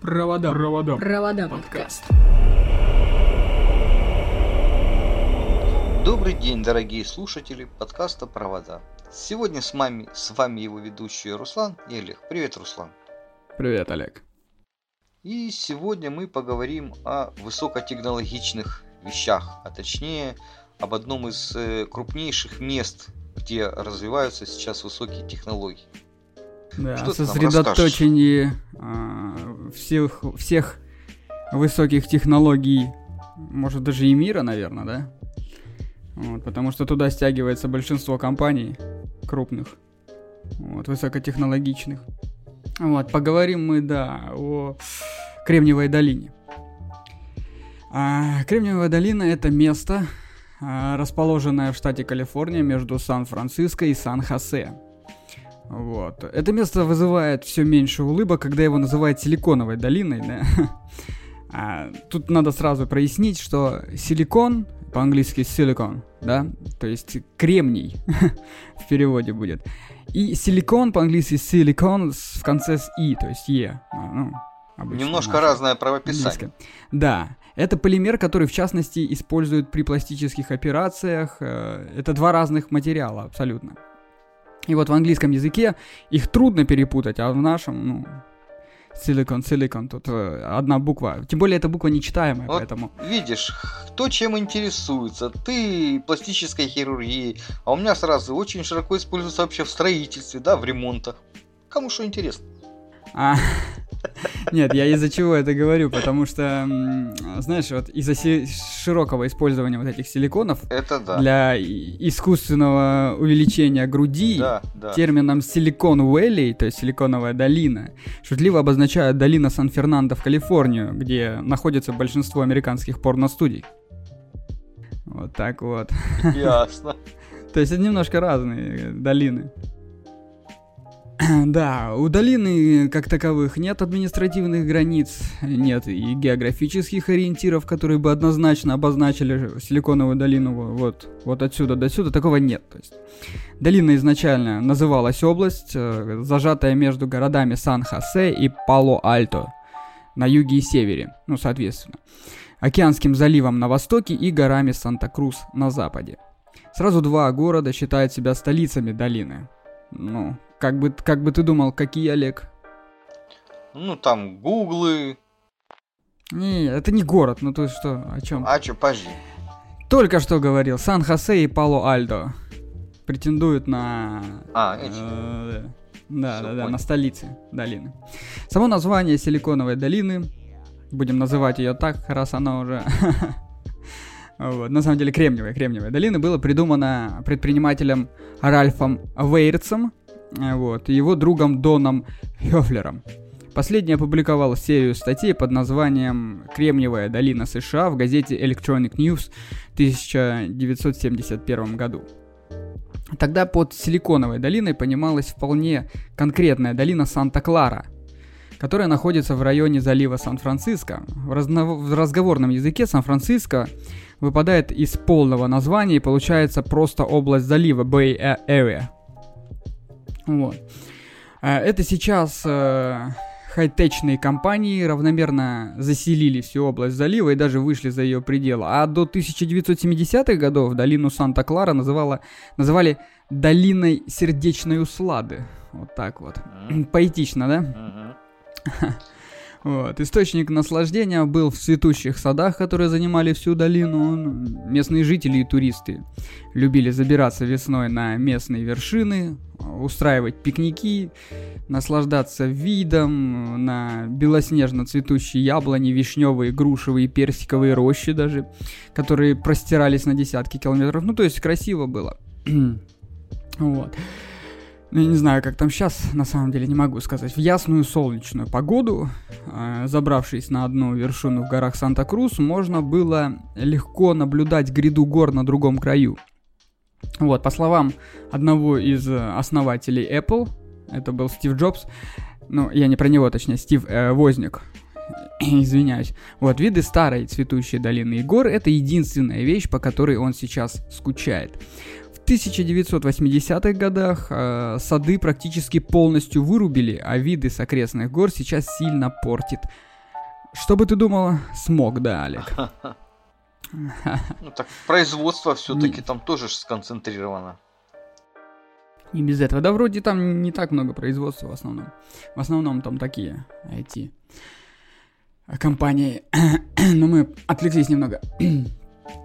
Провода. Провода. Провода подкаст. Добрый день, дорогие слушатели подкаста «Провода». Сегодня с вами, с вами его ведущие Руслан и Олег. Привет, Руслан. Привет, Олег. И сегодня мы поговорим о высокотехнологичных вещах, а точнее об одном из э, крупнейших мест, где развиваются сейчас высокие технологии. Да, Что сосредоточение э, всех, всех высоких технологий, может даже и мира, наверное, да? Вот, потому что туда стягивается большинство компаний крупных, вот, высокотехнологичных. Вот, поговорим мы, да, о Кремниевой долине. А, Кремниевая долина это место, а, расположенное в штате Калифорния между Сан-Франциско и Сан-Хосе. Вот. Это место вызывает все меньше улыбок, когда его называют Силиконовой долиной, да. А, тут надо сразу прояснить, что силикон, по-английски силикон, да, то есть кремний в переводе будет. И силикон по-английски силикон в конце с и, то есть е. Ну, Немножко наше. разное правописание. Да, это полимер, который в частности используют при пластических операциях. Э, это два разных материала абсолютно. И вот в английском языке их трудно перепутать, а в нашем, ну, Силикон, силикон, тут э, одна буква. Тем более эта буква нечитаемая, вот поэтому... Видишь, кто чем интересуется. Ты пластической хирургией, а у меня сразу очень широко используется вообще в строительстве, да, в ремонтах. Кому что интересно. А, нет, я из-за чего это говорю, потому что, знаешь, вот из-за широкого использования вот этих силиконов это да. для искусственного увеличения груди да, да. термином силикон Valley, то есть силиконовая долина, шутливо обозначают долина Сан-Фернандо в Калифорнию, где находится большинство американских порностудий. Вот так вот. Ясно. То есть это немножко разные долины. Да, у долины как таковых нет административных границ, нет и географических ориентиров, которые бы однозначно обозначили Силиконовую долину вот, вот отсюда до сюда, такого нет. То есть, долина изначально называлась область, э, зажатая между городами Сан-Хосе и Пало-Альто на юге и севере, ну, соответственно, Океанским заливом на востоке и горами Санта-Крус на западе. Сразу два города считают себя столицами долины. Ну, как бы, как бы ты думал, какие, Олег? Ну, там гуглы. Не, это не город, ну то есть что, о чем? А что, подожди. Только что говорил, Сан-Хосе и Пало-Альдо претендуют на... А, эти. Э, да, да, да, на столице долины. Само название Силиконовой долины, будем называть ее так, раз она уже... Вот. На самом деле Кремниевая, Кремниевая долина было придумано предпринимателем Ральфом Вейрцем вот, и его другом Доном Хёфлером. Последний опубликовал серию статей под названием «Кремниевая долина США» в газете Electronic News в 1971 году. Тогда под Силиконовой долиной понималась вполне конкретная долина Санта-Клара, которая находится в районе залива Сан-Франциско. В, разно... в разговорном языке Сан-Франциско выпадает из полного названия и получается просто область залива Bay Area – вот. А, это сейчас э, хай-течные компании равномерно заселили всю область залива и даже вышли за ее пределы. А до 1970-х годов долину Санта-Клара называла, называли долиной сердечной услады. Вот так вот. Поэтично, да? Вот. Источник наслаждения был в цветущих садах, которые занимали всю долину. Местные жители и туристы любили забираться весной на местные вершины, устраивать пикники, наслаждаться видом на белоснежно цветущие яблони, вишневые, грушевые, персиковые рощи даже, которые простирались на десятки километров. Ну, то есть красиво было. вот. Ну, я не знаю, как там сейчас, на самом деле, не могу сказать. В ясную солнечную погоду, э, забравшись на одну вершину в горах Санта-Крус, можно было легко наблюдать гряду гор на другом краю. Вот, по словам одного из основателей Apple, это был Стив Джобс, ну, я не про него, точнее, Стив э, Возник, извиняюсь. Вот, виды старой цветущей долины и гор – это единственная вещь, по которой он сейчас скучает. 1980-х годах э, сады практически полностью вырубили, а виды с окрестных гор сейчас сильно портит Что бы ты думала? Смог, да, Олег. Ну так производство все-таки там тоже сконцентрировано. Не без этого. Да вроде там не так много производства в основном. В основном там такие IT компании. Но мы отвлеклись немного.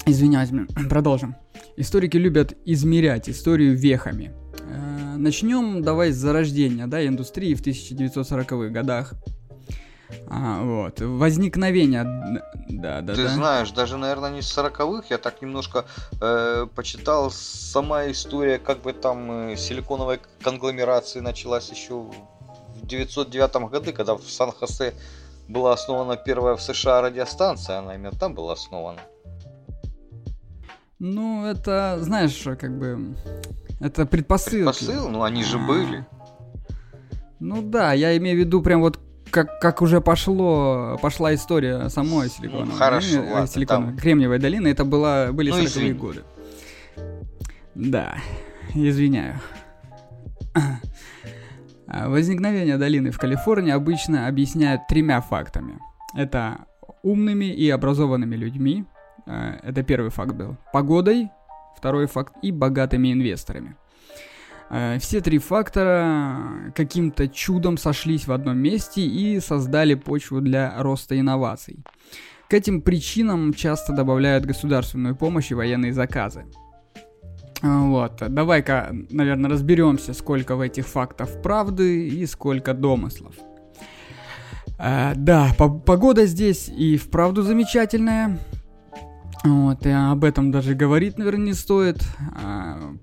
Извиняюсь, продолжим. Историки любят измерять историю вехами. Э, начнем давай с зарождения да, индустрии в 1940-х годах. А, вот. Возникновение. Да, да, Ты да. знаешь, даже, наверное, не с сороковых, я так немножко э, почитал, сама история, как бы там э, силиконовой конгломерации началась еще в 909 году, когда в Сан-Хосе была основана первая в США радиостанция, она именно там была основана. Ну, это, знаешь, как бы, это предпосылки. Предпосыл? Ну, они же были. Ну да, я имею в виду прям вот как, как уже пошло, пошла история самой силиконовой ну, хорошо, долины, ладно, силиконовой, там... кремниевой долины, это была, были ну, 40-е годы. Да, извиняю. А, возникновение долины в Калифорнии обычно объясняют тремя фактами. Это умными и образованными людьми, это первый факт был, погодой, второй факт, и богатыми инвесторами. А, все три фактора каким-то чудом сошлись в одном месте и создали почву для роста инноваций. К этим причинам часто добавляют государственную помощь и военные заказы. Вот, давай-ка, наверное, разберемся, сколько в этих фактах правды и сколько домыслов. А, да, погода здесь и вправду замечательная. Вот, и об этом даже говорить, наверное, не стоит. А,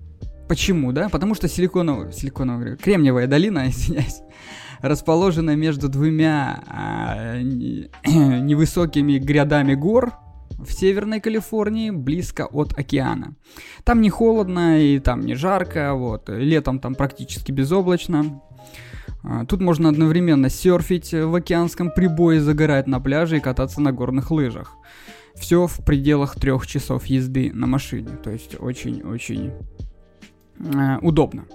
почему, да? Потому что силиконовая, силиконовая, кремниевая долина, извиняюсь, расположена между двумя а, невысокими грядами гор, в Северной Калифорнии, близко от океана. Там не холодно и там не жарко, вот. Летом там практически безоблачно. А, тут можно одновременно серфить в океанском прибое, загорать на пляже и кататься на горных лыжах. Все в пределах трех часов езды на машине. То есть очень-очень э, удобно.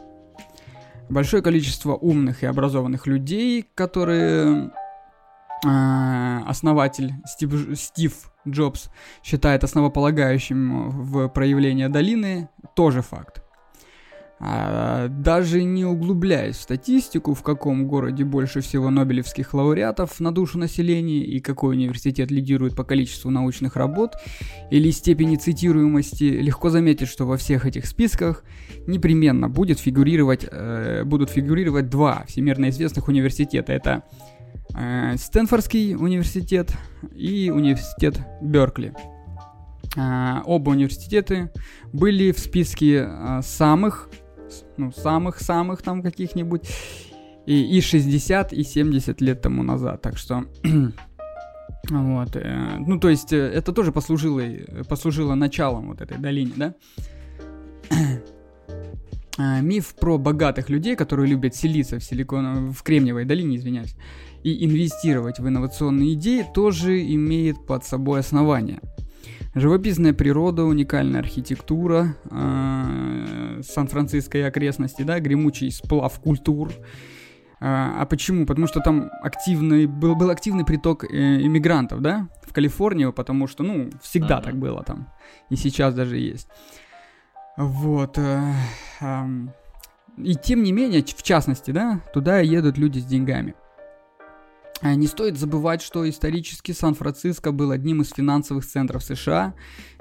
Большое количество умных и образованных людей, которые э, основатель Стив, Стив Джобс считает основополагающим в проявлении долины, тоже факт. А, даже не углубляясь в статистику, в каком городе больше всего нобелевских лауреатов на душу населения и какой университет лидирует по количеству научных работ или степени цитируемости, легко заметить, что во всех этих списках непременно будет фигурировать, э, будут фигурировать два всемирно известных университета. Это э, Стэнфордский университет и университет Беркли. Э, оба университеты были в списке э, самых, ну, самых-самых там каких-нибудь и, и 60, и 70 лет тому назад. Так что вот, э, ну, то есть, э, это тоже послужило, послужило началом вот этой долине, да? э, миф про богатых людей, которые любят селиться в, силикон... в Кремниевой долине, извиняюсь, и инвестировать в инновационные идеи, тоже имеет под собой основание. Живописная природа, уникальная архитектура, э, Сан-Франциско и окрестности, да, гремучий сплав культур. А, а почему? Потому что там активный, был, был активный приток э, иммигрантов, да, в Калифорнию, потому что, ну, всегда mm-hmm. так было там, и сейчас даже есть. Вот. Э, э, и тем не менее, в частности, да, туда едут люди с деньгами. А не стоит забывать, что исторически Сан-Франциско был одним из финансовых центров США.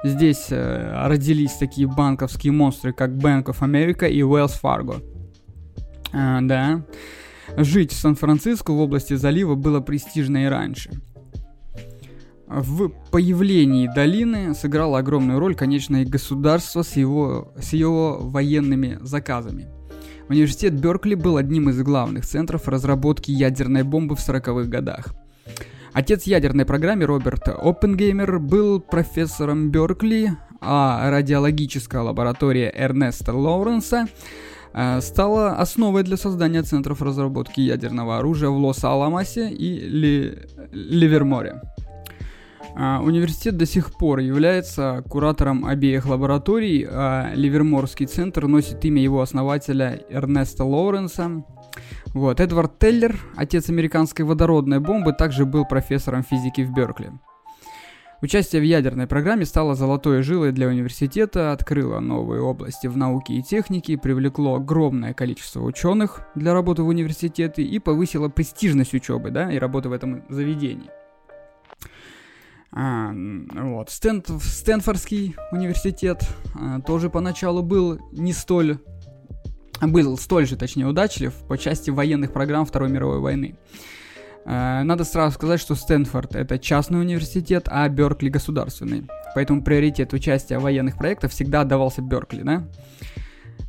Здесь э, родились такие банковские монстры, как Bank of America и Wells Fargo. Э, да. Жить в Сан-Франциско в области залива было престижно и раньше. В появлении долины сыграло огромную роль, конечно, и государство с его, с его военными заказами. Университет Беркли был одним из главных центров разработки ядерной бомбы в 40-х годах. Отец ядерной программы Роберт Оппенгеймер был профессором Беркли, а радиологическая лаборатория Эрнеста Лоуренса э, стала основой для создания центров разработки ядерного оружия в Лос-Аламосе и Ли... Ливерморе. А, университет до сих пор является куратором обеих лабораторий, а Ливерморский центр носит имя его основателя Эрнеста Лоуренса. Вот, Эдвард Теллер, отец американской водородной бомбы, также был профессором физики в Беркли. Участие в ядерной программе стало золотой жилой для университета, открыло новые области в науке и технике, привлекло огромное количество ученых для работы в университете и повысило престижность учебы да, и работы в этом заведении. А, вот. Стэн, Стэнфордский университет а, тоже поначалу был не столь был столь же, точнее, удачлив по части военных программ Второй мировой войны. Э, надо сразу сказать, что Стэнфорд это частный университет, а Беркли государственный. Поэтому приоритет участия в военных проектах всегда отдавался Беркли, да?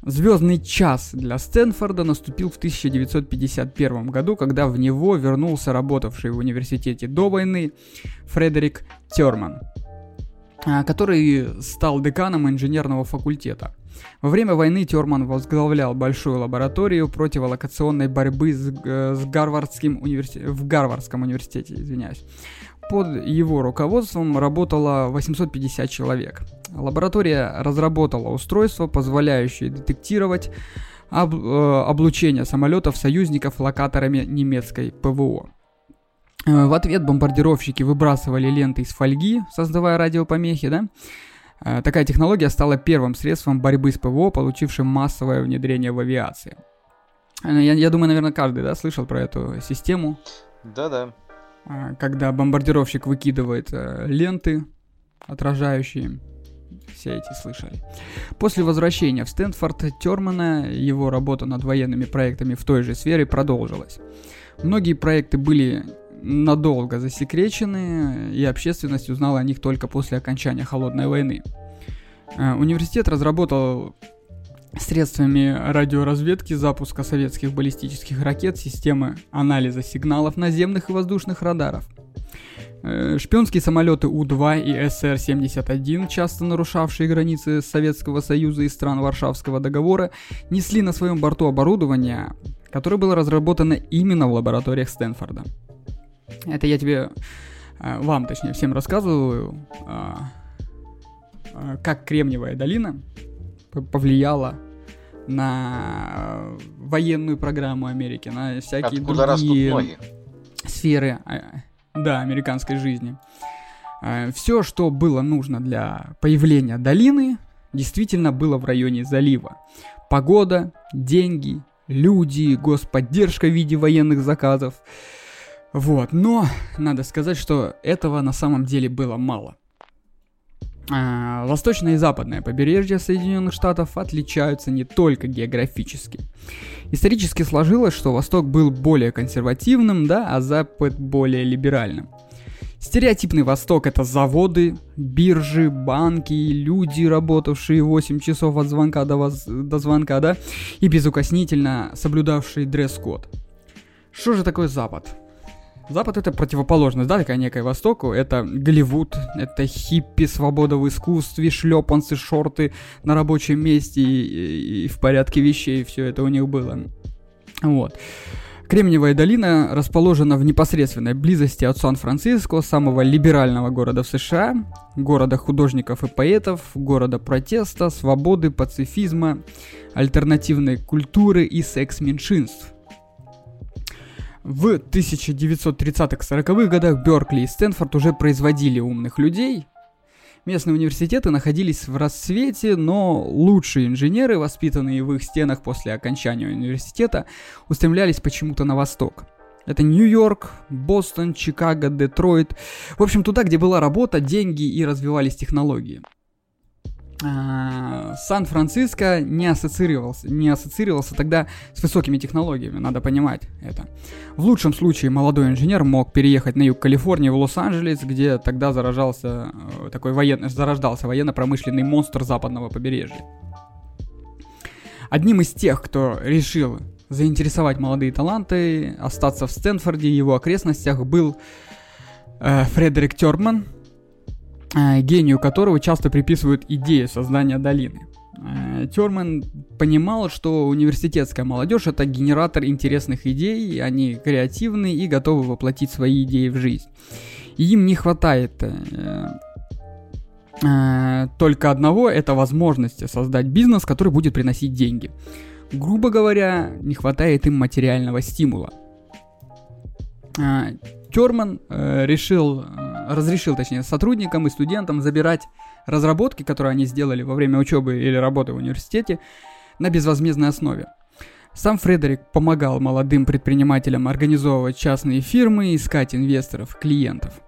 Звездный час для Стэнфорда наступил в 1951 году, когда в него вернулся работавший в университете до войны Фредерик Терман, э, который стал деканом инженерного факультета. Во время войны Терман возглавлял большую лабораторию противолокационной борьбы с, э, с Гарвардским университетом, в Гарвардском университете, извиняюсь. Под его руководством работало 850 человек. Лаборатория разработала устройство, позволяющее детектировать об, э, облучение самолетов союзников локаторами немецкой ПВО. Э, в ответ бомбардировщики выбрасывали ленты из фольги, создавая радиопомехи, да, Э, такая технология стала первым средством борьбы с ПВО, получившим массовое внедрение в авиации. Э, я, я думаю, наверное, каждый да, слышал про эту систему. Да-да. Э, когда бомбардировщик выкидывает ленты, отражающие все эти слышали. После возвращения в Стэнфорд Термана его работа над военными проектами в той же сфере продолжилась. Многие проекты были надолго засекречены, и общественность узнала о них только после окончания Холодной войны. Э, университет разработал средствами радиоразведки запуска советских баллистических ракет системы анализа сигналов наземных и воздушных радаров. Э, шпионские самолеты У-2 и СР-71, часто нарушавшие границы Советского Союза и стран Варшавского договора, несли на своем борту оборудование, которое было разработано именно в лабораториях Стэнфорда. Это я тебе, э, вам точнее, всем рассказываю, э, как Кремниевая долина повлияла на военную программу Америки, на всякие Откуда другие сферы, да, американской жизни. Все, что было нужно для появления долины, действительно было в районе залива. Погода, деньги, люди, господдержка в виде военных заказов – вот, но надо сказать, что этого на самом деле было мало. А, восточное и западное побережье Соединенных Штатов отличаются не только географически. Исторически сложилось, что Восток был более консервативным, да, а Запад более либеральным. Стереотипный Восток это заводы, биржи, банки, люди, работавшие 8 часов от звонка до, воз... до звонка, да, и безукоснительно соблюдавшие дресс-код. Что же такое Запад? Запад это противоположность, да, такая некая Востоку. Это Голливуд, это хиппи, свобода в искусстве, шлепанцы, шорты на рабочем месте и, и, и в порядке вещей. Все это у них было. Вот. Кремниевая долина расположена в непосредственной близости от Сан-Франциско, самого либерального города в США, города художников и поэтов, города протеста, свободы, пацифизма, альтернативной культуры и секс-меньшинств. В 1930-40-х годах Беркли и Стэнфорд уже производили умных людей. Местные университеты находились в расцвете, но лучшие инженеры, воспитанные в их стенах после окончания университета, устремлялись почему-то на восток. Это Нью-Йорк, Бостон, Чикаго, Детройт. В общем, туда, где была работа, деньги и развивались технологии. А, Сан-Франциско не ассоциировался, не ассоциировался тогда с высокими технологиями, надо понимать это. В лучшем случае молодой инженер мог переехать на юг Калифорнии в Лос-Анджелес, где тогда заражался э, такой военно, зарождался военно-промышленный монстр западного побережья. Одним из тех, кто решил заинтересовать молодые таланты, остаться в Стэнфорде и его окрестностях, был э, Фредерик Терман, Э, гению которого часто приписывают идею создания долины. Э, Терман понимал, что университетская молодежь это генератор интересных идей, они креативны и готовы воплотить свои идеи в жизнь. Им не хватает э, э, только одного, это возможности создать бизнес, который будет приносить деньги. Грубо говоря, не хватает им материального стимула. Терман э, решил, э, разрешил, точнее, сотрудникам и студентам забирать разработки, которые они сделали во время учебы или работы в университете, на безвозмездной основе. Сам Фредерик помогал молодым предпринимателям организовывать частные фирмы и искать инвесторов, клиентов.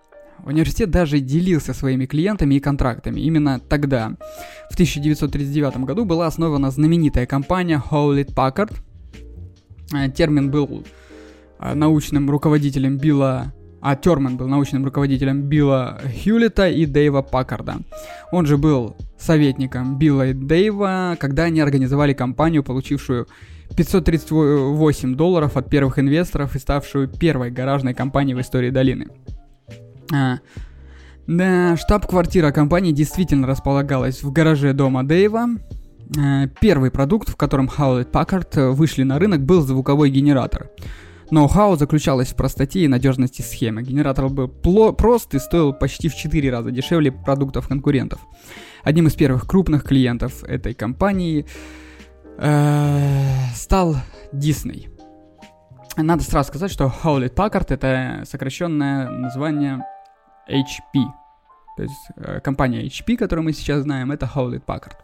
Университет даже делился своими клиентами и контрактами. Именно тогда, в 1939 году, была основана знаменитая компания Hewlett Packard. Э, термин был э, научным руководителем Билла а Терман был научным руководителем Билла Хьюлита и Дэйва Паккарда. Он же был советником Билла и Дэйва, когда они организовали компанию, получившую 538 долларов от первых инвесторов и ставшую первой гаражной компанией в истории долины. А, да, штаб-квартира компании действительно располагалась в гараже дома Дэйва. А, первый продукт, в котором Hewlett Packard вышли на рынок, был звуковой генератор. Ноу-хау заключалось в простоте и надежности схемы. Генератор был прост и стоил почти в 4 раза дешевле продуктов конкурентов. Одним из первых крупных клиентов этой компании э, стал Disney. Надо сразу сказать, что Hewlett Packard это сокращенное название HP. То есть э, компания HP, которую мы сейчас знаем, это Hewlett Packard.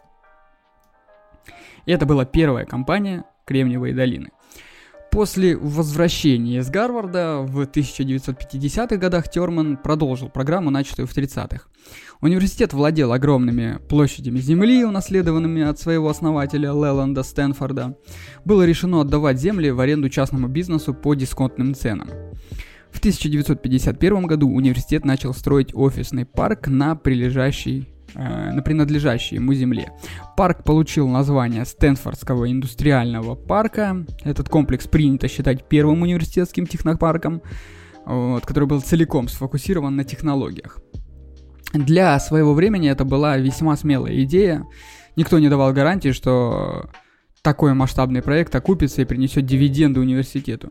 И это была первая компания Кремниевой долины. После возвращения из Гарварда в 1950-х годах Терман продолжил программу, начатую в 30-х. Университет владел огромными площадями земли, унаследованными от своего основателя Леланда Стэнфорда. Было решено отдавать земли в аренду частному бизнесу по дисконтным ценам. В 1951 году университет начал строить офисный парк на прилежащей на принадлежащей ему земле. Парк получил название Стэнфордского индустриального парка. Этот комплекс принято считать первым университетским технопарком, вот, который был целиком сфокусирован на технологиях. Для своего времени это была весьма смелая идея. Никто не давал гарантии, что такой масштабный проект окупится и принесет дивиденды университету.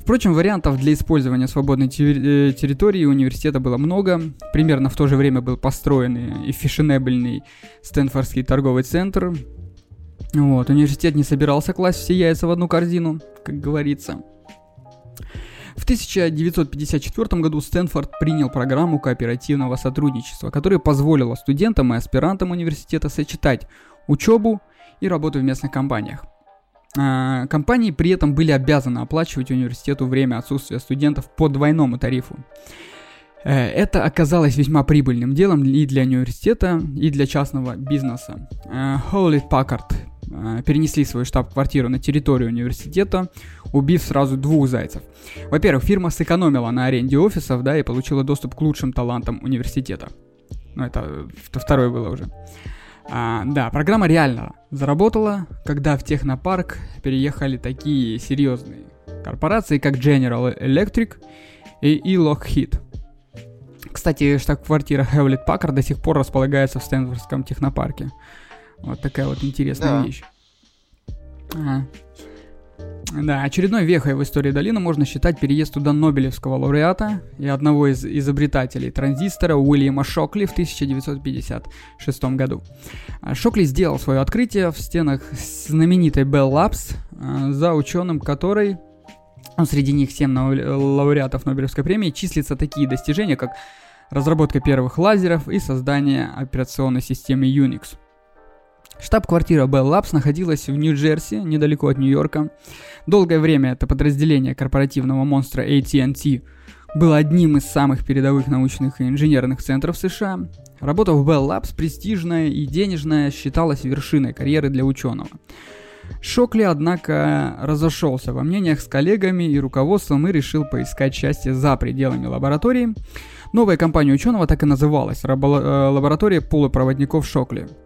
Впрочем, вариантов для использования свободной э, территории университета было много. Примерно в то же время был построен и фешенебельный Стэнфордский торговый центр. Вот, университет не собирался класть все яйца в одну корзину, как говорится. В 1954 году Стэнфорд принял программу кооперативного сотрудничества, которая позволила студентам и аспирантам университета сочетать учебу и работу в местных компаниях. А, компании при этом были обязаны оплачивать университету время отсутствия студентов по двойному тарифу. Э, это оказалось весьма прибыльным делом и для университета, и для частного бизнеса. Э, Hewlett Packard э, перенесли свою штаб-квартиру на территорию университета, убив сразу двух зайцев. Во-первых, фирма сэкономила на аренде офисов, да, и получила доступ к лучшим талантам университета. Ну, это второе было уже. А, да, программа реально заработала, когда в технопарк переехали такие серьезные корпорации, как General Electric и, и Lockheed. Кстати, штаб-квартира Hewlett Packard до сих пор располагается в Стэнфордском технопарке. Вот такая вот интересная да. вещь. Ага. Да, очередной вехой в истории долины можно считать переезд туда Нобелевского лауреата и одного из изобретателей транзистора Уильяма Шокли в 1956 году. А, Шокли сделал свое открытие в стенах знаменитой Bell Labs а, за ученым, который ну, среди них 7 лауреатов Нобелевской премии числятся такие достижения, как разработка первых лазеров и создание операционной системы Unix – Штаб-квартира Bell Labs находилась в Нью-Джерси, недалеко от Нью-Йорка. Долгое время это подразделение корпоративного монстра AT&T было одним из самых передовых научных и инженерных центров США. Работа в Bell Labs, престижная и денежная, считалась вершиной карьеры для ученого. Шокли, однако, разошелся во мнениях с коллегами и руководством и решил поискать счастье за пределами лаборатории. Новая компания ученого так и называлась э, – лаборатория полупроводников Шокли –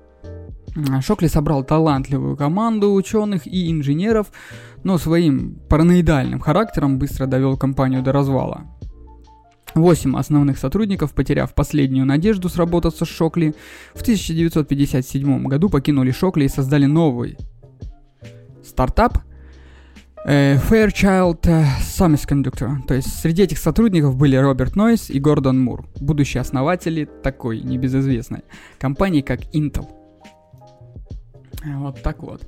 Шокли собрал талантливую команду ученых и инженеров, но своим параноидальным характером быстро довел компанию до развала. Восемь основных сотрудников, потеряв последнюю надежду сработаться с Шокли, в 1957 году покинули Шокли и создали новый стартап э, Fairchild Semiconductor. То есть среди этих сотрудников были Роберт Нойс и Гордон Мур, будущие основатели такой небезызвестной компании, как Intel. Вот так вот.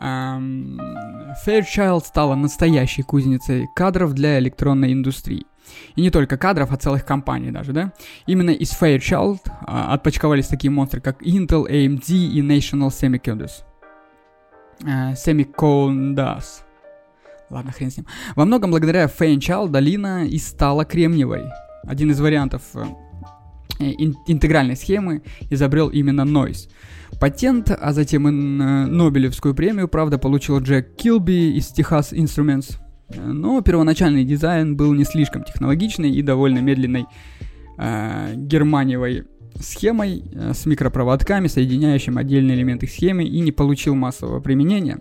Fairchild стала настоящей кузницей кадров для электронной индустрии. И не только кадров, а целых компаний даже, да? Именно из Fairchild а, отпочковались такие монстры, как Intel, AMD и National Semiconductors. Э, Semiconductors. Ладно, хрен с ним. Во многом благодаря Fairchild долина и стала кремниевой. Один из вариантов э, интегральной схемы изобрел именно Noise. Патент, а затем и Нобелевскую премию, правда, получил Джек Килби из Texas Instruments. Но первоначальный дизайн был не слишком технологичный и довольно медленной э, германиевой схемой э, с микропроводками, соединяющим отдельные элементы схемы, и не получил массового применения.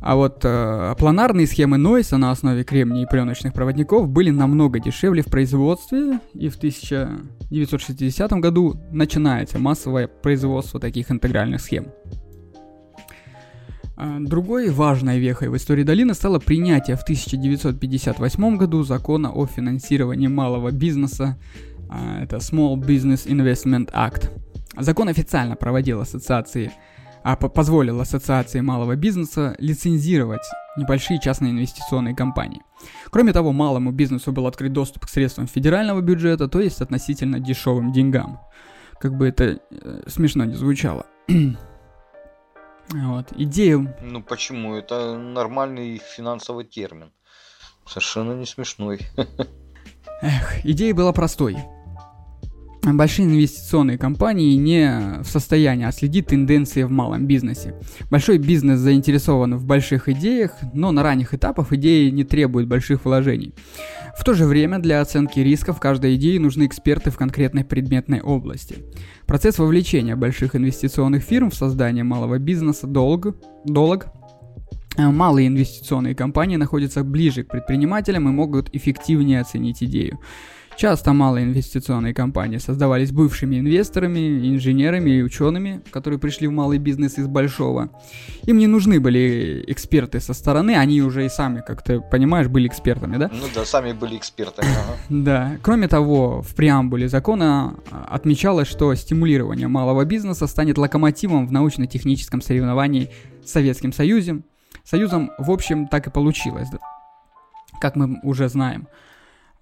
А вот э, планарные схемы Noise на основе кремния и пленочных проводников были намного дешевле в производстве, и в 1960 году начинается массовое производство таких интегральных схем. А, другой важной вехой в истории долины стало принятие в 1958 году закона о финансировании малого бизнеса, а, это Small Business Investment Act. Закон официально проводил ассоциации а позволил Ассоциации малого бизнеса лицензировать небольшие частные инвестиционные компании. Кроме того, малому бизнесу был открыт доступ к средствам федерального бюджета, то есть относительно дешевым деньгам. Как бы это э, смешно не звучало. вот, идею... Ну почему? Это нормальный финансовый термин. Совершенно не смешной. Эх, идея была простой большие инвестиционные компании не в состоянии отследить тенденции в малом бизнесе. Большой бизнес заинтересован в больших идеях, но на ранних этапах идеи не требуют больших вложений. В то же время для оценки рисков каждой идеи нужны эксперты в конкретной предметной области. Процесс вовлечения больших инвестиционных фирм в создание малого бизнеса долг, долг Малые инвестиционные компании находятся ближе к предпринимателям и могут эффективнее оценить идею. Часто малые инвестиционные компании создавались бывшими инвесторами, инженерами и учеными, которые пришли в малый бизнес из большого. Им не нужны были эксперты со стороны, они уже и сами, как ты понимаешь, были экспертами, да? Ну да, сами были экспертами. Да. Кроме того, в преамбуле закона отмечалось, что стимулирование малого бизнеса станет локомотивом в научно-техническом соревновании с Советским Союзом. Союзом, в общем, так и получилось, как мы уже знаем.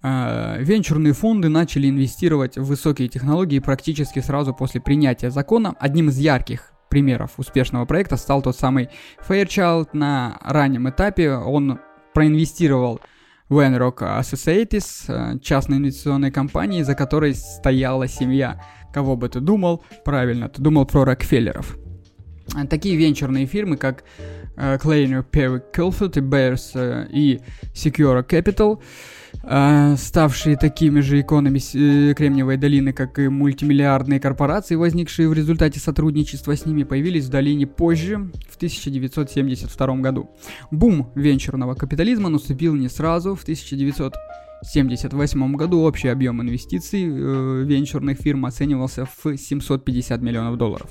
А, венчурные фонды начали инвестировать в высокие технологии практически сразу после принятия закона. Одним из ярких примеров успешного проекта стал тот самый Fairchild. На раннем этапе он проинвестировал в Enrock Associates, э, частной инвестиционной компании, за которой стояла семья. Кого бы ты думал? Правильно, ты думал про Рокфеллеров. Такие венчурные фирмы, как Kleiner Perry Kilfield и Bears э, и Secure Capital – э, ставшие такими же иконами э, Кремниевой долины, как и мультимиллиардные корпорации, возникшие в результате сотрудничества с ними, появились в долине позже, в 1972 году. Бум венчурного капитализма наступил не сразу, в 1978 году общий объем инвестиций э, венчурных фирм оценивался в 750 миллионов долларов.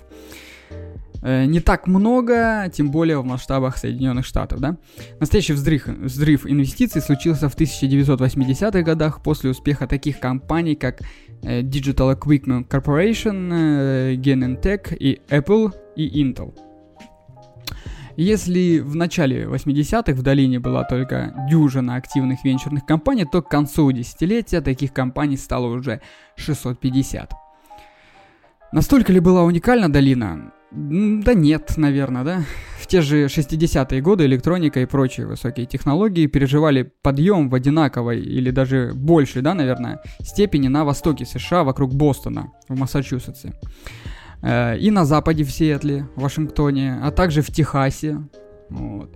Э, не так много, тем более в масштабах Соединенных Штатов, да. Настоящий взрыв, взрыв инвестиций случился в 1980-х годах после успеха таких компаний, как э, Digital Equipment Corporation, э, Genentech и Apple и Intel. Если в начале 80-х в долине была только дюжина активных венчурных компаний, то к концу десятилетия таких компаний стало уже 650. Настолько ли была уникальна долина? Да нет, наверное, да. В те же 60-е годы электроника и прочие высокие технологии переживали подъем в одинаковой или даже большей, да, наверное, степени на востоке США, вокруг Бостона, в Массачусетсе. Э, и на западе в Сиэтле, Вашингтоне, а также в Техасе. Вот.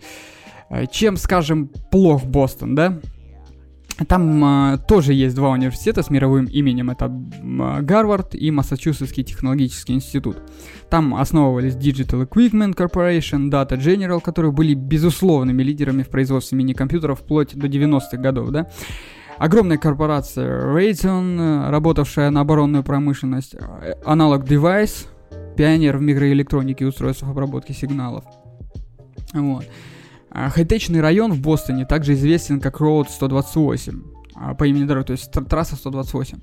Э, чем, скажем, плох Бостон, да? Там а, тоже есть два университета с мировым именем, это а, Гарвард и Массачусетский технологический институт. Там основывались Digital Equipment Corporation, Data General, которые были безусловными лидерами в производстве мини-компьютеров вплоть до 90-х годов, да. Огромная корпорация Raytheon, работавшая на оборонную промышленность, Analog Device, пионер в микроэлектронике и устройствах обработки сигналов. Вот. А, хай-течный район в Бостоне также известен как Road 128 а, по имени дороги, то есть трасса 128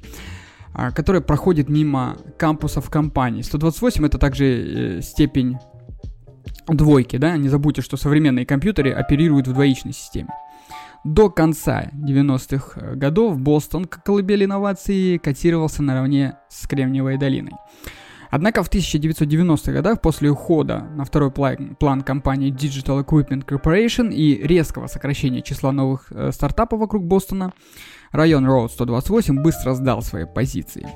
а, которая проходит мимо кампусов компаний. 128 это также э, степень двойки, да, не забудьте, что современные компьютеры оперируют в двоичной системе. До конца 90-х э, годов Бостон, как колыбель инноваций, котировался наравне с Кремниевой долиной. Однако в 1990-х годах, после ухода на второй план, компании Digital Equipment Corporation и резкого сокращения числа новых э, стартапов вокруг Бостона, район Road 128 быстро сдал свои позиции.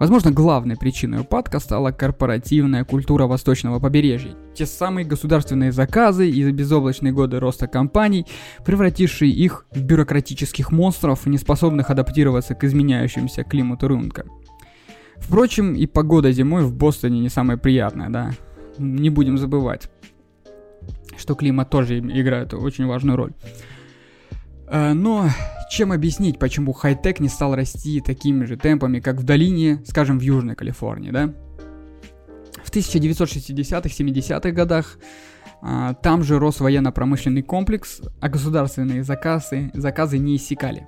Возможно, главной причиной упадка стала корпоративная культура восточного побережья. Те самые государственные заказы и безоблачные годы роста компаний, превратившие их в бюрократических монстров, не способных адаптироваться к изменяющимся климату рынка. Впрочем, и погода зимой в Бостоне не самая приятная, да. Не будем забывать, что климат тоже играет очень важную роль. Э, но чем объяснить, почему хай-тек не стал расти такими же темпами, как в долине, скажем, в Южной Калифорнии, да? В 1960-70-х годах а, там же рос военно-промышленный комплекс, а государственные заказы, заказы не иссякали.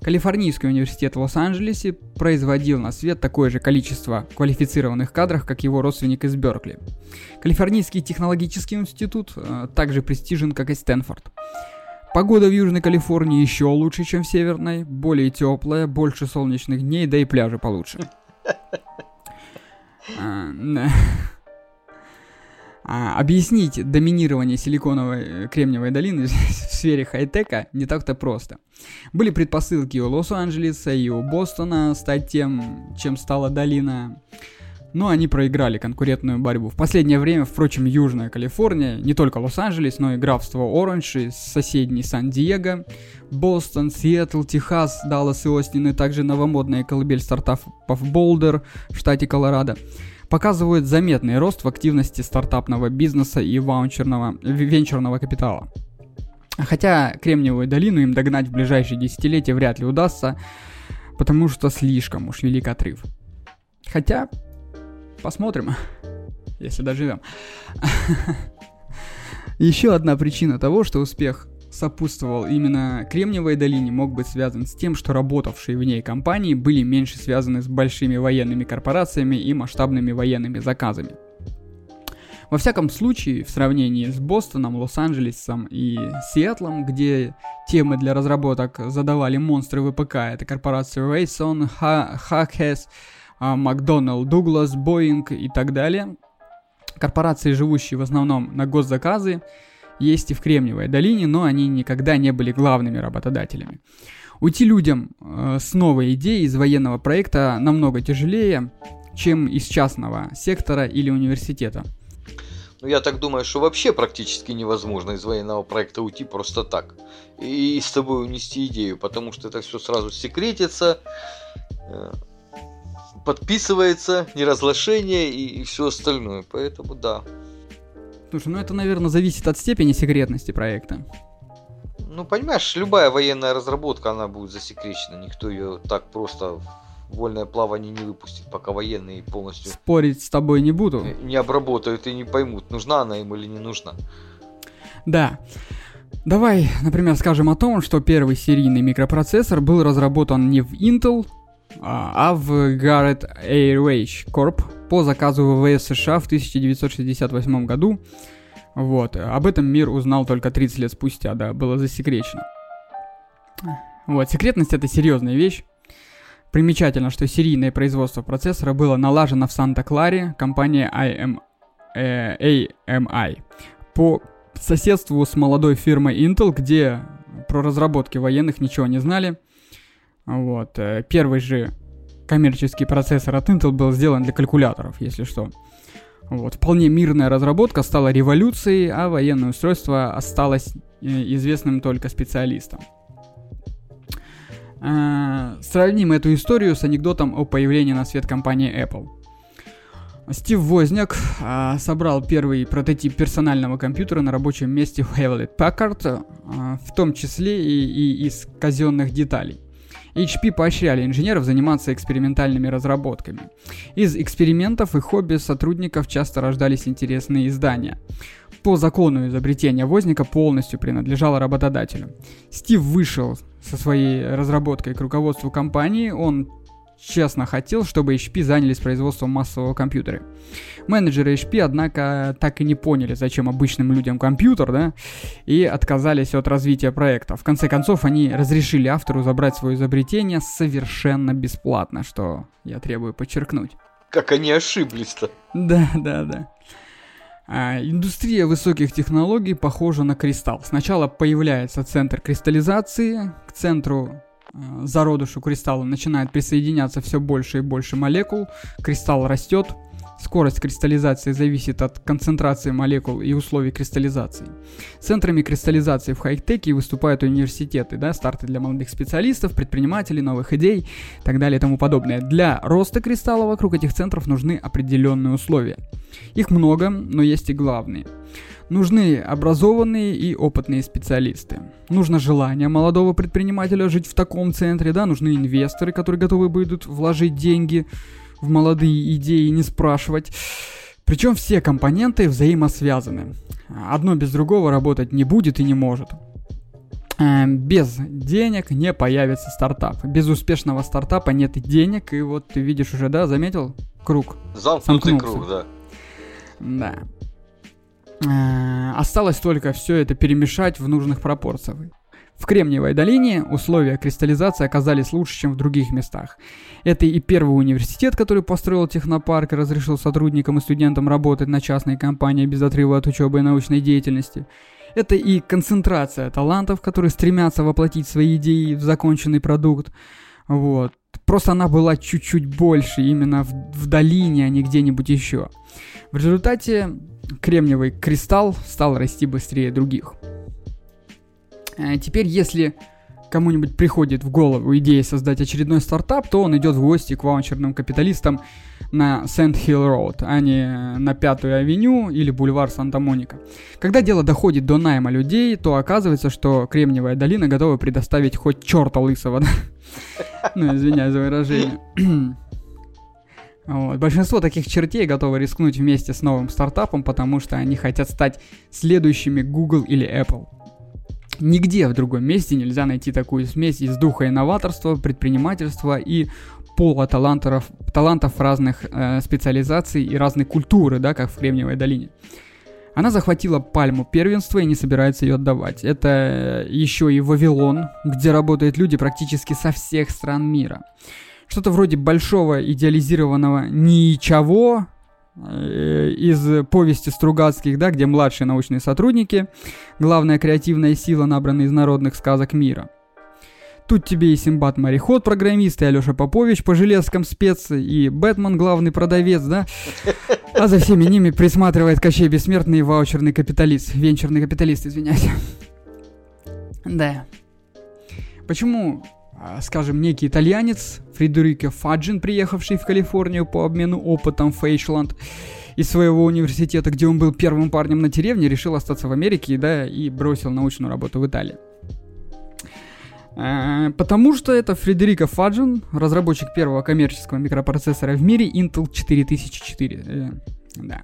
Калифорнийский университет в Лос-Анджелесе производил на свет такое же количество квалифицированных кадров, как его родственник из Беркли. Калифорнийский технологический институт э, также престижен, как и Стэнфорд. Погода в Южной Калифорнии еще лучше, чем в Северной, более теплая, больше солнечных дней, да и пляжи получше. А, объяснить доминирование силиконовой э, кремниевой долины в сфере хай-тека не так-то просто. Были предпосылки у Лос-Анджелеса и у Бостона стать тем, чем стала долина, но они проиграли конкурентную борьбу. В последнее время, впрочем, Южная Калифорния, не только Лос-Анджелес, но и графство Оранж и соседний Сан-Диего, Бостон, Сиэтл, Техас, Даллас и Остин, и также новомодная колыбель стартапов Болдер в штате Колорадо – показывают заметный рост в активности стартапного бизнеса и ваучерного, венчурного капитала. Хотя Кремниевую долину им догнать в ближайшие десятилетия вряд ли удастся, потому что слишком уж велик отрыв. Хотя, посмотрим, если доживем. Еще одна причина того, что успех сопутствовал именно Кремниевой долине, мог быть связан с тем, что работавшие в ней компании были меньше связаны с большими военными корпорациями и масштабными военными заказами. Во всяком случае, в сравнении с Бостоном, Лос-Анджелесом и Сиэтлом, где темы для разработок задавали монстры ВПК, это корпорации Rayson, Hackes, McDonnell, Douglas, Boeing и так далее, корпорации, живущие в основном на госзаказы, есть и в Кремниевой долине, но они никогда не были главными работодателями. Уйти людям э, с новой идеей из военного проекта намного тяжелее, чем из частного сектора или университета. Ну, я так думаю, что вообще практически невозможно из военного проекта уйти просто так. И с тобой унести идею, потому что это все сразу секретится, э, подписывается, неразглашение и, и все остальное. Поэтому да, Слушай, ну это, наверное, зависит от степени секретности проекта. Ну, понимаешь, любая военная разработка, она будет засекречена. Никто ее так просто в вольное плавание не выпустит, пока военные полностью... Спорить с тобой не буду. Не обработают и не поймут, нужна она им или не нужна. Да. Давай, например, скажем о том, что первый серийный микропроцессор был разработан не в Intel, а, а в Garrett Airwage Corp по заказу ВВС США в 1968 году. Вот. Об этом мир узнал только 30 лет спустя, да, было засекречено. Вот, секретность это серьезная вещь. Примечательно, что серийное производство процессора было налажено в Санта-Кларе компанией IM, э, AMI по соседству с молодой фирмой Intel, где про разработки военных ничего не знали. Вот. Э, первый же коммерческий процессор от Intel был сделан для калькуляторов, если что. Вот. Вполне мирная разработка стала революцией, а военное устройство осталось э, известным только специалистам. Э, сравним эту историю с анекдотом о появлении на свет компании Apple. Стив Возняк а, собрал первый прототип персонального компьютера на рабочем месте в Hewlett Packard, а, в том числе и, и из казенных деталей. HP поощряли инженеров заниматься экспериментальными разработками. Из экспериментов и хобби сотрудников часто рождались интересные издания. По закону изобретения Возника полностью принадлежало работодателю. Стив вышел со своей разработкой к руководству компании, он честно хотел, чтобы HP занялись производством массового компьютера. Менеджеры HP, однако, так и не поняли, зачем обычным людям компьютер, да, и отказались от развития проекта. В конце концов, они разрешили автору забрать свое изобретение совершенно бесплатно, что я требую подчеркнуть. Как они ошиблись-то. Да, да, да. А, индустрия высоких технологий похожа на кристалл. Сначала появляется центр кристаллизации, к центру зародышу кристалла начинает присоединяться все больше и больше молекул, кристалл растет, Скорость кристаллизации зависит от концентрации молекул и условий кристаллизации. Центрами кристаллизации в хай-теке выступают университеты, да, старты для молодых специалистов, предпринимателей, новых идей и так далее и тому подобное. Для роста кристалла вокруг этих центров нужны определенные условия. Их много, но есть и главные. Нужны образованные и опытные специалисты. Нужно желание молодого предпринимателя жить в таком центре, да, нужны инвесторы, которые готовы будут вложить деньги в молодые идеи не спрашивать. Причем все компоненты взаимосвязаны. Одно без другого работать не будет и не может. Эм, без денег не появится стартап. Без успешного стартапа нет денег, и вот ты видишь уже, да, заметил? Круг. Замкнутый круг, да. Да. Э, осталось только все это перемешать в нужных пропорциях. В Кремниевой долине условия кристаллизации оказались лучше, чем в других местах. Это и первый университет, который построил технопарк и разрешил сотрудникам и студентам работать на частной компании без отрыва от учебы и научной деятельности. Это и концентрация талантов, которые стремятся воплотить свои идеи в законченный продукт. Вот. Просто она была чуть-чуть больше именно в, в долине, а не где-нибудь еще. В результате кремниевый кристалл стал расти быстрее других. Э, теперь, если кому-нибудь приходит в голову идея создать очередной стартап, то он идет в гости к ваучерным капиталистам на Сент-Хилл Роуд, а не на Пятую Авеню или бульвар Санта-Моника. Когда дело доходит до найма людей, то оказывается, что Кремниевая долина готова предоставить хоть черта лысого, Ну, извиняюсь за выражение. Вот. Большинство таких чертей готовы рискнуть вместе с новым стартапом, потому что они хотят стать следующими Google или Apple. Нигде в другом месте нельзя найти такую смесь из духа инноваторства, предпринимательства и пола талантов, талантов разных э, специализаций и разной культуры, да, как в Кремниевой долине. Она захватила пальму первенства и не собирается ее отдавать. Это еще и Вавилон, где работают люди практически со всех стран мира. Что-то вроде большого идеализированного ничего, Э, из повести Стругацких, да, где младшие научные сотрудники, главная креативная сила, набранная из народных сказок мира. Тут тебе и Симбат мореход, программист, и Алёша Попович по железкам спецы, и Бэтмен главный продавец, да? А за всеми ними присматривает Кощей Бессмертный ваучерный капиталист, венчурный капиталист, извиняюсь. Да. Почему скажем, некий итальянец Фредерико Фаджин, приехавший в Калифорнию по обмену опытом Фейшланд из своего университета, где он был первым парнем на деревне, решил остаться в Америке да, и бросил научную работу в Италии. А, потому что это Фредерико Фаджин, разработчик первого коммерческого микропроцессора в мире Intel 4004. Э, да.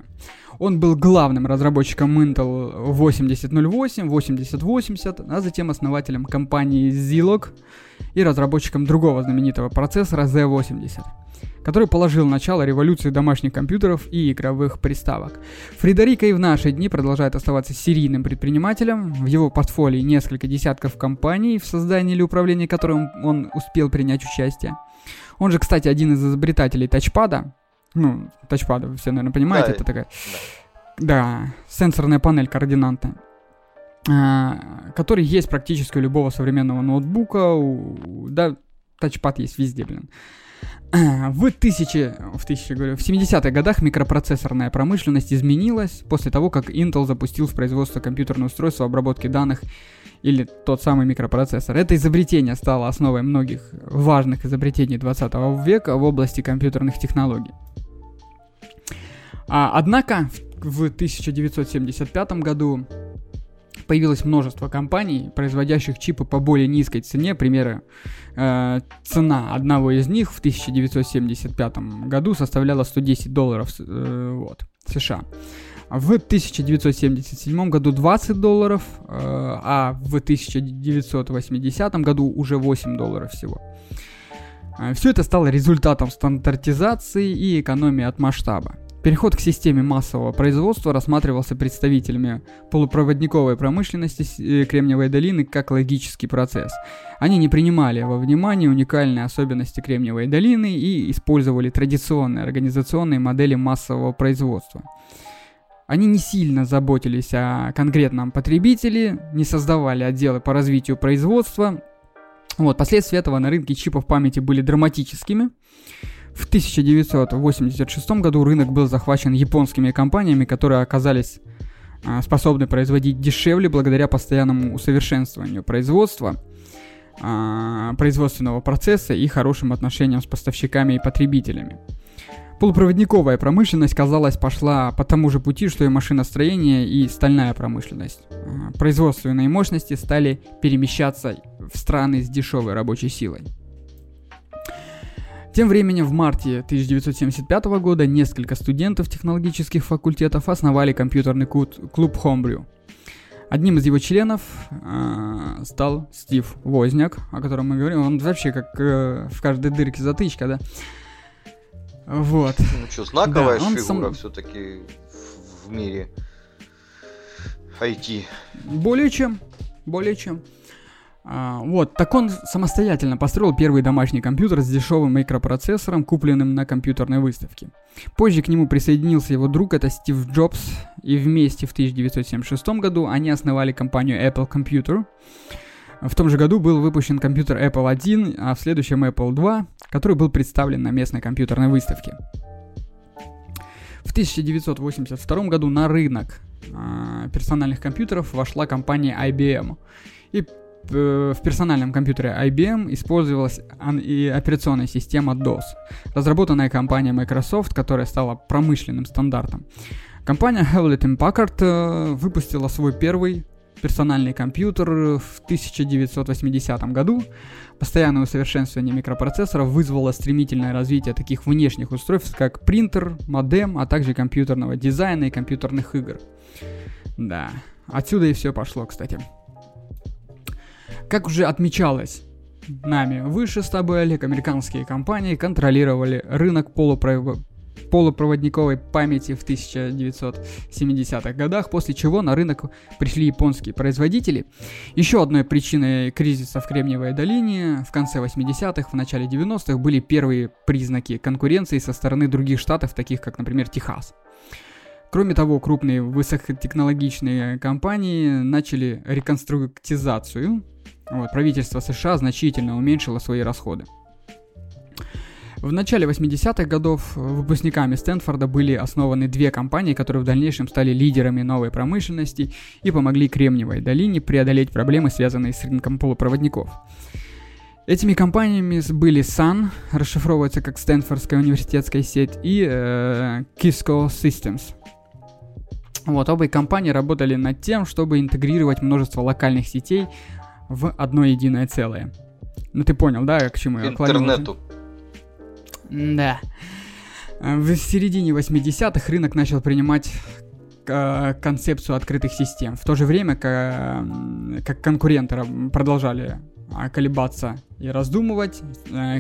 Он был главным разработчиком Intel 8008, 8080, а затем основателем компании Zilog и разработчиком другого знаменитого процессора Z80 который положил начало революции домашних компьютеров и игровых приставок. Фредерико и в наши дни продолжает оставаться серийным предпринимателем. В его портфолио несколько десятков компаний, в создании или управлении которым он успел принять участие. Он же, кстати, один из изобретателей тачпада, ну, тачпада, вы все, наверное, понимаете, да, это такая... Да. да, сенсорная панель координатная который есть практически у любого современного ноутбука, у, да, тачпад есть везде, блин. В, тысячи, в, тысячи, говорю, в 70-х годах микропроцессорная промышленность изменилась после того, как Intel запустил в производство компьютерное устройство обработки данных или тот самый микропроцессор. Это изобретение стало основой многих важных изобретений 20 века в области компьютерных технологий. А, однако в 1975 году появилось множество компаний, производящих чипы по более низкой цене. Примеры, э, цена одного из них в 1975 году составляла 110 долларов э, вот, США. В 1977 году 20 долларов, э, а в 1980 году уже 8 долларов всего. Все это стало результатом стандартизации и экономии от масштаба. Переход к системе массового производства рассматривался представителями полупроводниковой промышленности э, Кремниевой долины как логический процесс. Они не принимали во внимание уникальные особенности Кремниевой долины и использовали традиционные организационные модели массового производства. Они не сильно заботились о конкретном потребителе, не создавали отделы по развитию производства. Вот, последствия этого на рынке чипов памяти были драматическими. В 1986 году рынок был захвачен японскими компаниями, которые оказались а, способны производить дешевле благодаря постоянному усовершенствованию производства, а, производственного процесса и хорошим отношениям с поставщиками и потребителями. Полупроводниковая промышленность, казалось, пошла по тому же пути, что и машиностроение и стальная промышленность. А, производственные мощности стали перемещаться в страны с дешевой рабочей силой. Тем временем в марте 1975 года несколько студентов технологических факультетов основали компьютерный клуб Homebrew. Одним из его членов э, стал Стив Возняк, о котором мы говорим. Он вообще как э, в каждой дырке затычка, да? Вот. Ну что, знаковая да, фигура сам... все-таки в мире IT. Более чем. Более чем. А, вот, так он самостоятельно построил первый домашний компьютер с дешевым микропроцессором, купленным на компьютерной выставке. Позже к нему присоединился его друг, это Стив Джобс, и вместе в 1976 году они основали компанию Apple Computer. В том же году был выпущен компьютер Apple 1, а в следующем Apple 2, который был представлен на местной компьютерной выставке. В 1982 году на рынок э, персональных компьютеров вошла компания IBM. И в персональном компьютере IBM использовалась и операционная система DOS, разработанная компанией Microsoft, которая стала промышленным стандартом. Компания Hewlett Packard э, выпустила свой первый персональный компьютер в 1980 году. Постоянное усовершенствование микропроцессоров вызвало стремительное развитие таких внешних устройств, как принтер, модем, а также компьютерного дизайна и компьютерных игр. Да, отсюда и все пошло, кстати. Как уже отмечалось нами выше с тобой, Олег, американские компании контролировали рынок полупров... полупроводниковой памяти в 1970-х годах, после чего на рынок пришли японские производители. Еще одной причиной кризиса в Кремниевой долине в конце 80-х, в начале 90-х были первые признаки конкуренции со стороны других штатов, таких как, например, Техас. Кроме того, крупные высокотехнологичные компании начали реконструктизацию вот, правительство США значительно уменьшило свои расходы. В начале 80-х годов выпускниками Стэнфорда были основаны две компании, которые в дальнейшем стали лидерами новой промышленности и помогли Кремниевой долине преодолеть проблемы, связанные с рынком полупроводников. Этими компаниями были Sun, расшифровывается как Стэнфордская университетская сеть, и э, Kisco Systems. Вот, обе компании работали над тем, чтобы интегрировать множество локальных сетей в одно единое целое. Ну ты понял, да, к чему я Интернету. Да. В середине 80-х рынок начал принимать э, концепцию открытых систем. В то же время, как конкуренты продолжали а, колебаться и раздумывать,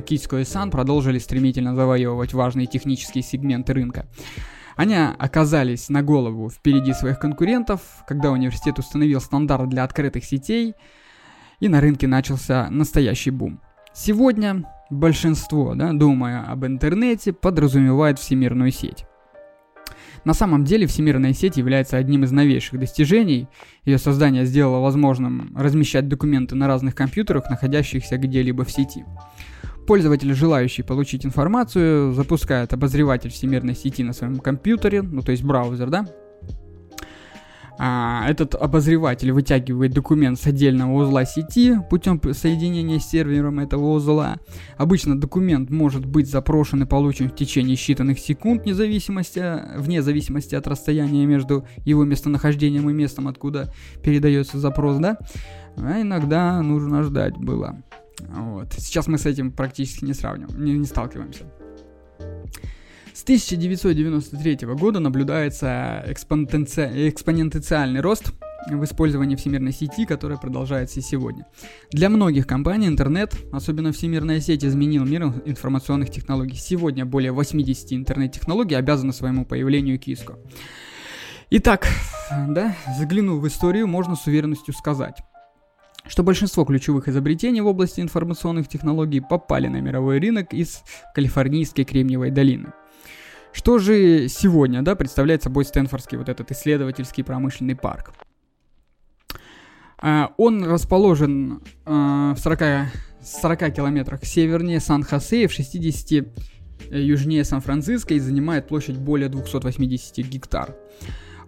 Киско и Сан продолжили стремительно завоевывать важные технические сегменты рынка. Они оказались на голову впереди своих конкурентов, когда университет установил стандарт для открытых сетей – и на рынке начался настоящий бум. Сегодня большинство, да, думая об интернете, подразумевает всемирную сеть. На самом деле всемирная сеть является одним из новейших достижений. Ее создание сделало возможным размещать документы на разных компьютерах, находящихся где-либо в сети. Пользователь, желающий получить информацию, запускает обозреватель всемирной сети на своем компьютере, ну то есть браузер, да, а, этот обозреватель вытягивает документ с отдельного узла сети путем соединения с сервером этого узла. Обычно документ может быть запрошен и получен в течение считанных секунд, вне зависимости, вне зависимости от расстояния между его местонахождением и местом, откуда передается запрос, да? А иногда нужно ждать было. Вот. Сейчас мы с этим практически не сравниваем, не, не сталкиваемся. С 1993 года наблюдается экспоненциальный рост в использовании всемирной сети, которая продолжается и сегодня. Для многих компаний интернет, особенно всемирная сеть, изменил мир информационных технологий. Сегодня более 80 интернет-технологий обязаны своему появлению киску. Итак, да, заглянув в историю, можно с уверенностью сказать, что большинство ключевых изобретений в области информационных технологий попали на мировой рынок из Калифорнийской Кремниевой долины. Что же сегодня, да, представляет собой Стэнфордский вот этот исследовательский промышленный парк? А, он расположен а, в 40, 40 километрах севернее Сан-Хосе и в 60 южнее Сан-Франциско и занимает площадь более 280 гектар.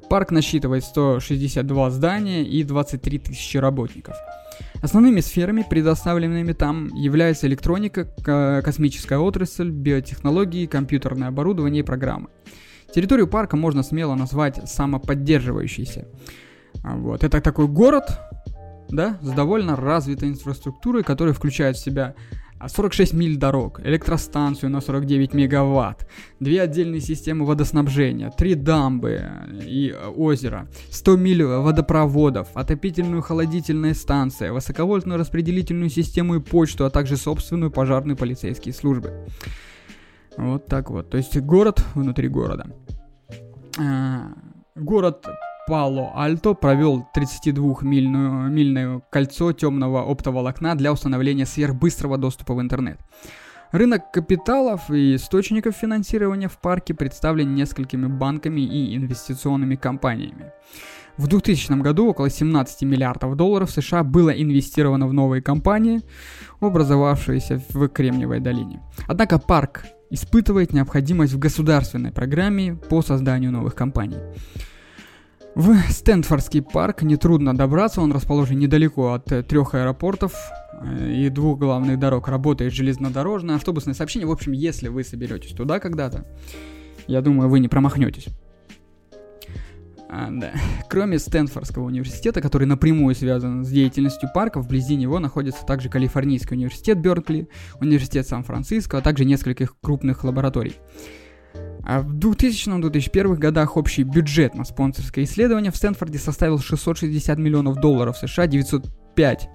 Парк насчитывает 162 здания и 23 тысячи работников. Основными сферами, предоставленными там, являются электроника, космическая отрасль, биотехнологии, компьютерное оборудование и программы. Территорию парка можно смело назвать самоподдерживающейся. А вот. Это такой город, да, с довольно развитой инфраструктурой, которая включает в себя 46 а миль дорог, электростанцию на 49 мегаватт, две отдельные системы водоснабжения, три дамбы и э, озеро, 100 миль водопроводов, отопительную холодительную станцию, высоковольтную распределительную систему и почту, а также собственную пожарную полицейские службы. Вот так вот. То есть город внутри города. Город Пало-Альто провел 32-мильное кольцо темного оптоволокна для установления сверхбыстрого доступа в интернет. Рынок капиталов и источников финансирования в парке представлен несколькими банками и инвестиционными компаниями. В 2000 году около 17 миллиардов долларов США было инвестировано в новые компании, образовавшиеся в Кремниевой долине. Однако парк испытывает необходимость в государственной программе по созданию новых компаний. В Стэнфордский парк нетрудно добраться, он расположен недалеко от э, трех аэропортов э, и двух главных дорог. Работает железнодорожное, автобусное сообщение. В общем, если вы соберетесь туда когда-то, я думаю, вы не промахнетесь. А, да. Кроме Стэнфордского университета, который напрямую связан с деятельностью парка, вблизи него находится также Калифорнийский университет Беркли, университет Сан-Франциско, а также нескольких крупных лабораторий. А в 2000-2001 годах общий бюджет на спонсорское исследование в Стэнфорде составил 660 миллионов долларов США, 905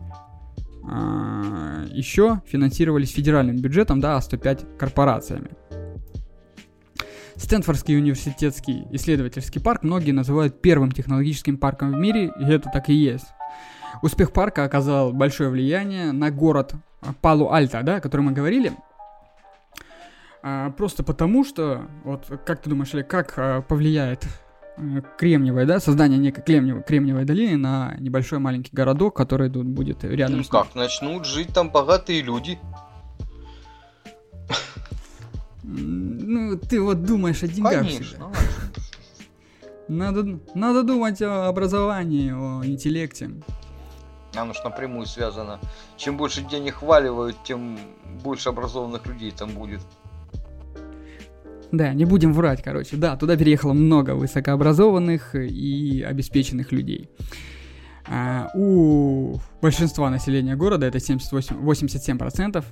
а, еще финансировались федеральным бюджетом, да, а 105 корпорациями. Стэнфордский университетский исследовательский парк многие называют первым технологическим парком в мире, и это так и есть. Успех парка оказал большое влияние на город Палу-Альто, да, о котором мы говорили – а, просто потому, что, вот как ты думаешь, или как а, повлияет а, кремниевая, да, создание некой кремниевой, кремниевой долины на небольшой маленький городок, который тут будет рядом ну с как, начнут жить там богатые люди. Ну, ты вот думаешь о деньгах Конечно, всегда. Надо, надо думать о образовании, о интеллекте. Оно ж напрямую связано. Чем больше денег валивают, тем больше образованных людей там будет. Да, не будем врать, короче. Да, туда переехало много высокообразованных и обеспеченных людей. А, у большинства населения города, это 78, 87%,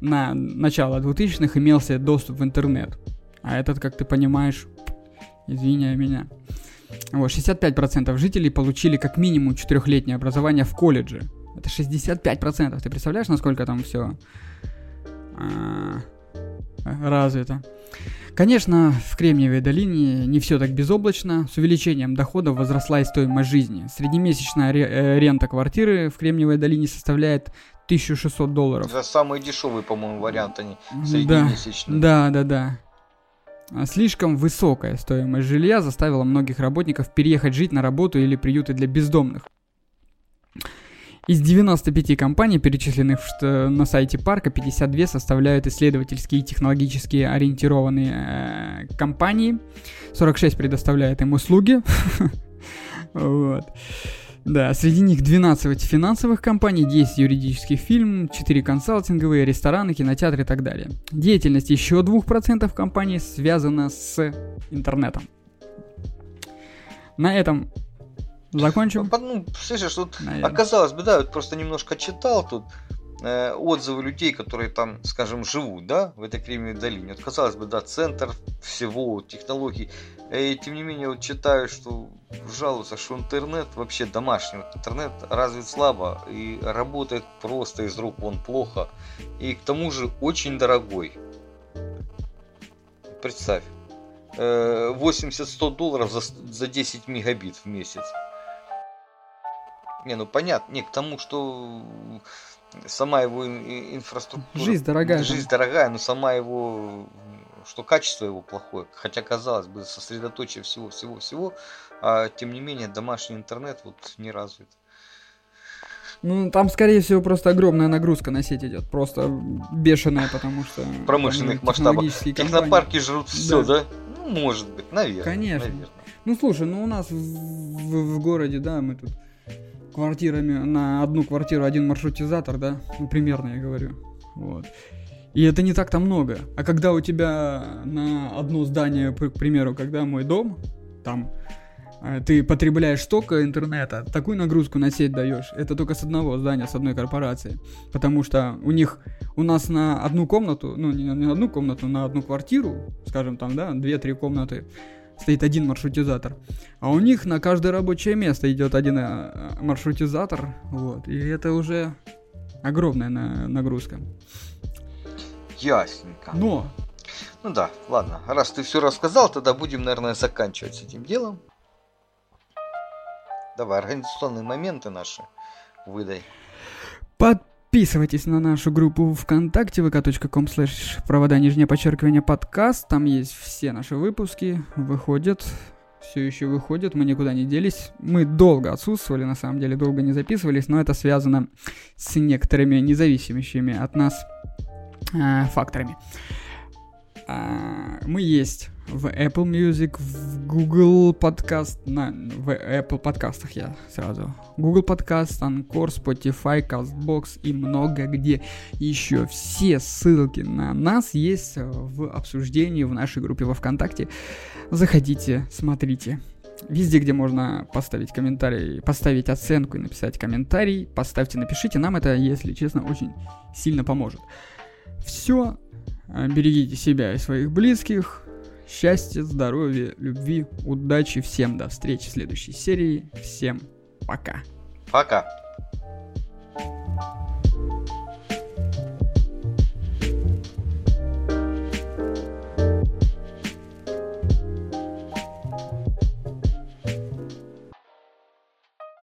на начало 2000-х имелся доступ в интернет. А этот, как ты понимаешь, извини меня. Вот, 65% жителей получили как минимум четырехлетнее образование в колледже. Это 65%. Ты представляешь, насколько там все а, развито? Конечно, в Кремниевой долине не все так безоблачно. С увеличением доходов возросла и стоимость жизни. Среднемесячная э, рента квартиры в Кремниевой долине составляет 1600 долларов. Это самый дешевый, по-моему, вариант, они среднемесячный. Да, да, да. да. Слишком высокая стоимость жилья заставила многих работников переехать жить на работу или приюты для бездомных. Из 95 компаний, перечисленных на сайте парка, 52 составляют исследовательские и технологически ориентированные э, компании. 46 предоставляют им услуги. Вот. Да, среди них 12 финансовых компаний, 10 юридических фильм, 4 консалтинговые, рестораны, кинотеатры и так далее. Деятельность еще 2% компаний связана с интернетом. На этом Закончим? Ну, слышишь, тут Наверное. оказалось бы, да, вот просто немножко читал тут. э, отзывы людей, которые там, скажем, живут, да, в этой Кремниевой долине. Вот, казалось бы, да, центр всего, технологий. И тем не менее, вот читаю, что жалуются, что интернет, вообще домашний вот интернет развит слабо и работает просто из рук вон плохо. И к тому же очень дорогой. Представь. 80-100 долларов за, за 10 мегабит в месяц. Не, ну понятно, не к тому, что сама его инфраструктура... Жизнь дорогая. Жизнь дорогая, но сама его... Что качество его плохое. Хотя, казалось бы, сосредоточие всего-всего-всего, а тем не менее домашний интернет вот не развит. Ну, там, скорее всего, просто огромная нагрузка на сеть идет. Просто бешеная, потому что... Промышленных масштабах. Технопарки жрут все, да? да? Ну, может быть, наверное. Конечно. Наверное. Ну, слушай, ну у нас в, в, в городе, да, мы тут квартирами на одну квартиру один маршрутизатор, да, ну, примерно я говорю. Вот. И это не так-то много. А когда у тебя на одно здание, к примеру, когда мой дом, там э, ты потребляешь столько интернета, такую нагрузку на сеть даешь. Это только с одного здания, с одной корпорации. Потому что у них, у нас на одну комнату, ну не на одну комнату, на одну квартиру, скажем там, да, две-три комнаты, стоит один маршрутизатор. А у них на каждое рабочее место идет один э, маршрутизатор. Вот. И это уже огромная на нагрузка. Ясненько. Но... Ну да, ладно. Раз ты все рассказал, тогда будем, наверное, заканчивать с этим делом. Давай, организационные моменты наши выдай. Под Подписывайтесь на нашу группу ВКонтакте vk.com slash провода нижнее подчеркивание подкаст. Там есть все наши выпуски, выходят, все еще выходят, мы никуда не делись. Мы долго отсутствовали, на самом деле, долго не записывались, но это связано с некоторыми независимыми от нас э, факторами. Э, мы есть в Apple Music, в Google Podcast, на, в Apple подкастах я сразу. Google Podcast, Anchor, Spotify, CastBox и много где еще. Все ссылки на нас есть в обсуждении в нашей группе во ВКонтакте. Заходите, смотрите. Везде, где можно поставить комментарий, поставить оценку и написать комментарий, поставьте, напишите. Нам это, если честно, очень сильно поможет. Все. Берегите себя и своих близких. Счастья, здоровья, любви, удачи всем. До встречи в следующей серии. Всем пока. Пока.